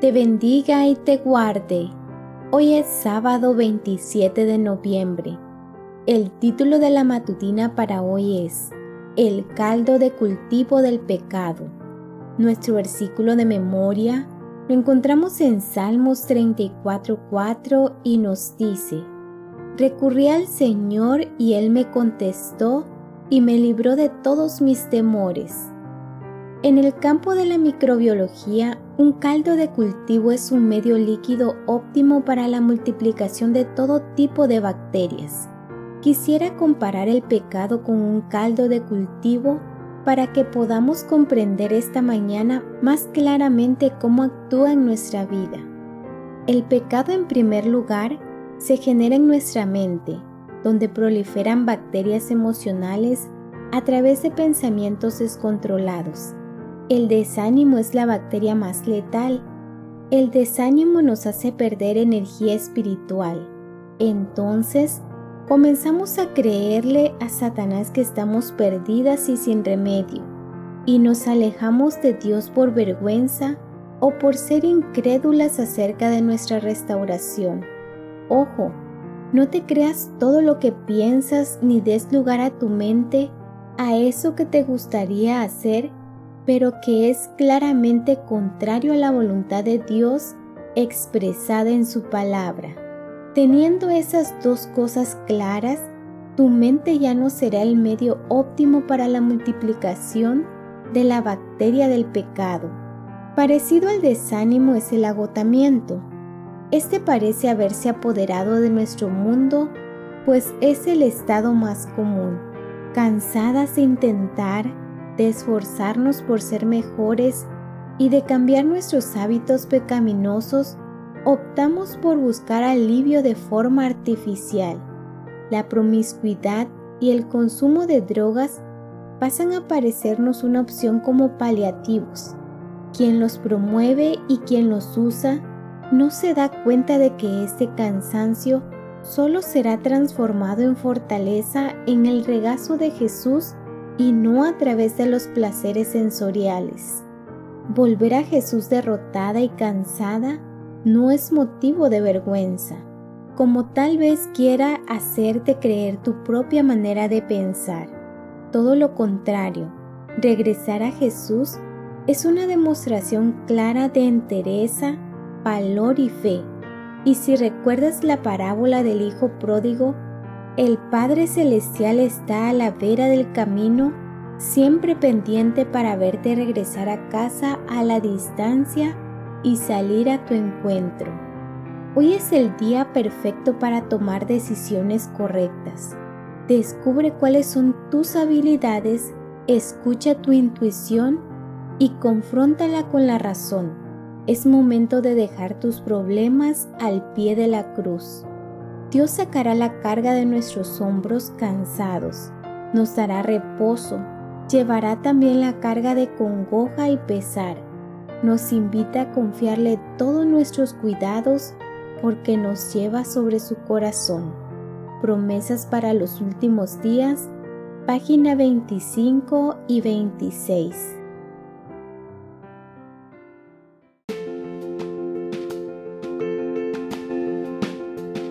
te bendiga y te guarde. Hoy es sábado 27 de noviembre. El título de la matutina para hoy es El caldo de cultivo del pecado. Nuestro versículo de memoria lo encontramos en Salmos 34.4 y nos dice, Recurrí al Señor y Él me contestó y me libró de todos mis temores. En el campo de la microbiología, un caldo de cultivo es un medio líquido óptimo para la multiplicación de todo tipo de bacterias. Quisiera comparar el pecado con un caldo de cultivo para que podamos comprender esta mañana más claramente cómo actúa en nuestra vida. El pecado en primer lugar se genera en nuestra mente, donde proliferan bacterias emocionales a través de pensamientos descontrolados el desánimo es la bacteria más letal. El desánimo nos hace perder energía espiritual. Entonces, comenzamos a creerle a Satanás que estamos perdidas y sin remedio, y nos alejamos de Dios por vergüenza o por ser incrédulas acerca de nuestra restauración. Ojo, no te creas todo lo que piensas ni des lugar a tu mente a eso que te gustaría hacer pero que es claramente contrario a la voluntad de Dios expresada en su palabra. Teniendo esas dos cosas claras, tu mente ya no será el medio óptimo para la multiplicación de la bacteria del pecado. Parecido al desánimo es el agotamiento. Este parece haberse apoderado de nuestro mundo, pues es el estado más común. Cansadas de intentar, de esforzarnos por ser mejores y de cambiar nuestros hábitos pecaminosos, optamos por buscar alivio de forma artificial. La promiscuidad y el consumo de drogas pasan a parecernos una opción como paliativos. Quien los promueve y quien los usa no se da cuenta de que este cansancio solo será transformado en fortaleza en el regazo de Jesús y no a través de los placeres sensoriales. Volver a Jesús derrotada y cansada no es motivo de vergüenza, como tal vez quiera hacerte creer tu propia manera de pensar. Todo lo contrario, regresar a Jesús es una demostración clara de entereza, valor y fe. Y si recuerdas la parábola del Hijo Pródigo, el Padre Celestial está a la vera del camino, siempre pendiente para verte regresar a casa a la distancia y salir a tu encuentro. Hoy es el día perfecto para tomar decisiones correctas. Descubre cuáles son tus habilidades, escucha tu intuición y confróntala con la razón. Es momento de dejar tus problemas al pie de la cruz. Dios sacará la carga de nuestros hombros cansados, nos dará reposo, llevará también la carga de congoja y pesar. Nos invita a confiarle todos nuestros cuidados porque nos lleva sobre su corazón. Promesas para los últimos días, página 25 y 26.